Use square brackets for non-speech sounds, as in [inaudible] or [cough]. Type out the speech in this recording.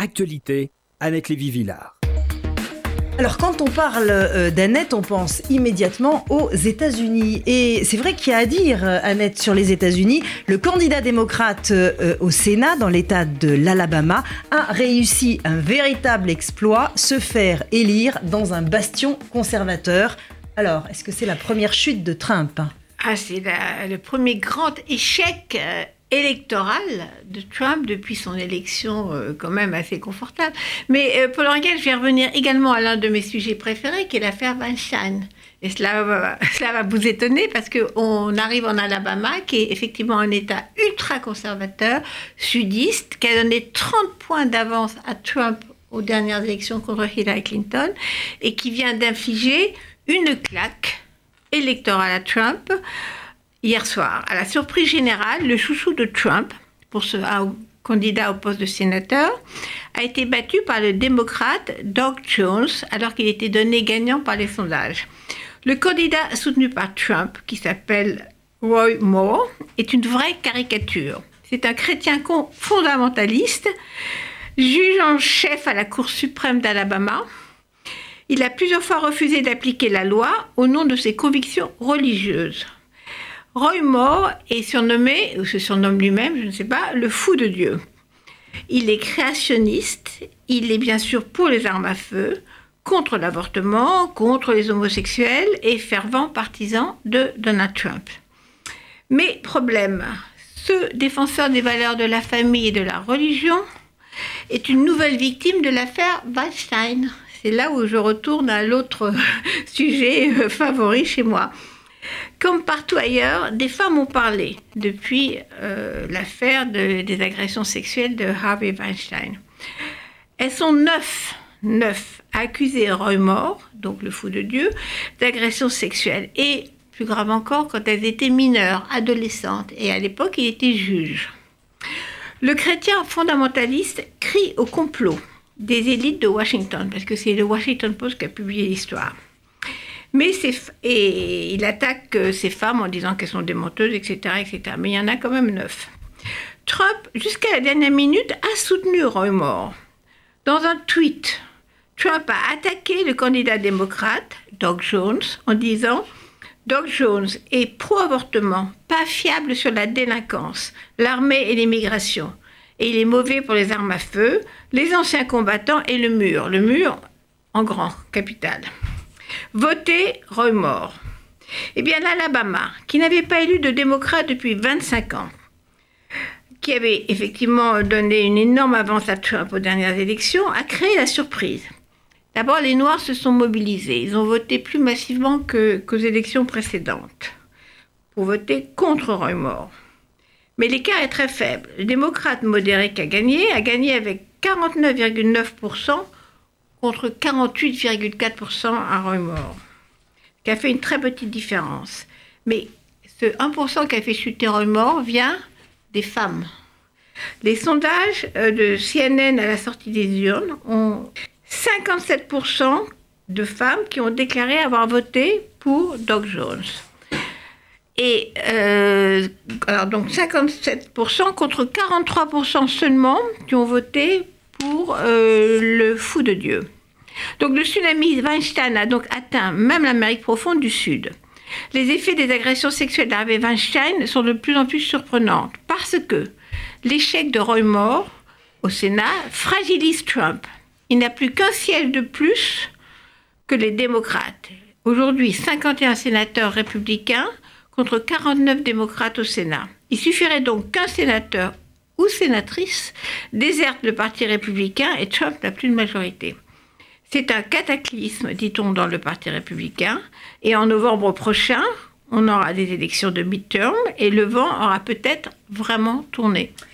Actualité, Annette Lévy-Villard. Alors quand on parle euh, d'Annette, on pense immédiatement aux États-Unis. Et c'est vrai qu'il y a à dire, euh, Annette, sur les États-Unis. Le candidat démocrate euh, au Sénat, dans l'État de l'Alabama, a réussi un véritable exploit, se faire élire dans un bastion conservateur. Alors, est-ce que c'est la première chute de Trump? Ah, c'est le premier grand échec électoral de Trump depuis son élection euh, quand même assez confortable. Mais euh, Paul je vais revenir également à l'un de mes sujets préférés, qui est l'affaire Weinstein. Et cela va, [laughs] cela va vous étonner parce qu'on arrive en Alabama, qui est effectivement un État ultra conservateur, sudiste, qui a donné 30 points d'avance à Trump aux dernières élections contre Hillary Clinton, et qui vient d'infliger une claque électorale à Trump hier soir. À la surprise générale, le chouchou de Trump, pour ce candidat au poste de sénateur, a été battu par le démocrate Doug Jones alors qu'il était donné gagnant par les sondages. Le candidat soutenu par Trump, qui s'appelle Roy Moore, est une vraie caricature. C'est un chrétien fondamentaliste, juge en chef à la Cour suprême d'Alabama. Il a plusieurs fois refusé d'appliquer la loi au nom de ses convictions religieuses. Roy Moore est surnommé, ou se surnomme lui-même, je ne sais pas, le fou de Dieu. Il est créationniste, il est bien sûr pour les armes à feu, contre l'avortement, contre les homosexuels et fervent partisan de Donald Trump. Mais problème, ce défenseur des valeurs de la famille et de la religion est une nouvelle victime de l'affaire Weinstein. C'est là où je retourne à l'autre [laughs] sujet favori chez moi. Comme partout ailleurs, des femmes ont parlé depuis euh, l'affaire des agressions sexuelles de Harvey Weinstein. Elles sont neuf, neuf à accuser Roy Moore, donc le fou de Dieu, d'agressions sexuelles. Et plus grave encore, quand elles étaient mineures, adolescentes. Et à l'époque, il était juge. Le chrétien fondamentaliste crie au complot des élites de Washington, parce que c'est le Washington Post qui a publié l'histoire. Mais et il attaque euh, ces femmes en disant qu'elles sont des menteuses, etc., etc. Mais il y en a quand même neuf. Trump, jusqu'à la dernière minute, a soutenu Roy Moore. Dans un tweet, Trump a attaqué le candidat démocrate, Doug Jones, en disant Doug Jones est pro-avortement, pas fiable sur la délinquance, l'armée et l'immigration. Et il est mauvais pour les armes à feu, les anciens combattants et le mur. Le mur en grand, capital. Voter Moore. Eh bien, l'Alabama, qui n'avait pas élu de démocrate depuis 25 ans, qui avait effectivement donné une énorme avance à Trump aux dernières élections, a créé la surprise. D'abord, les Noirs se sont mobilisés. Ils ont voté plus massivement qu'aux élections précédentes pour voter contre Moore. Mais l'écart est très faible. Le démocrate modéré qui a gagné a gagné avec 49,9% contre 48,4% à Roy Moore, qui a fait une très petite différence. Mais ce 1% qui a fait chuter Moore vient des femmes. Les sondages euh, de CNN à la sortie des urnes ont 57% de femmes qui ont déclaré avoir voté pour Doug Jones. Et euh, alors donc 57% contre 43% seulement qui ont voté pour euh, le fou de Dieu. Donc le tsunami Weinstein a donc atteint même l'Amérique profonde du Sud. Les effets des agressions sexuelles d'Harvey Weinstein sont de plus en plus surprenants parce que l'échec de Roy Moore au Sénat fragilise Trump. Il n'a plus qu'un siège de plus que les démocrates. Aujourd'hui, 51 sénateurs républicains contre 49 démocrates au Sénat. Il suffirait donc qu'un sénateur ou sénatrice déserte le Parti républicain et Trump n'a plus de majorité. C'est un cataclysme, dit-on dans le Parti républicain, et en novembre prochain, on aura des élections de midterm et le vent aura peut-être vraiment tourné.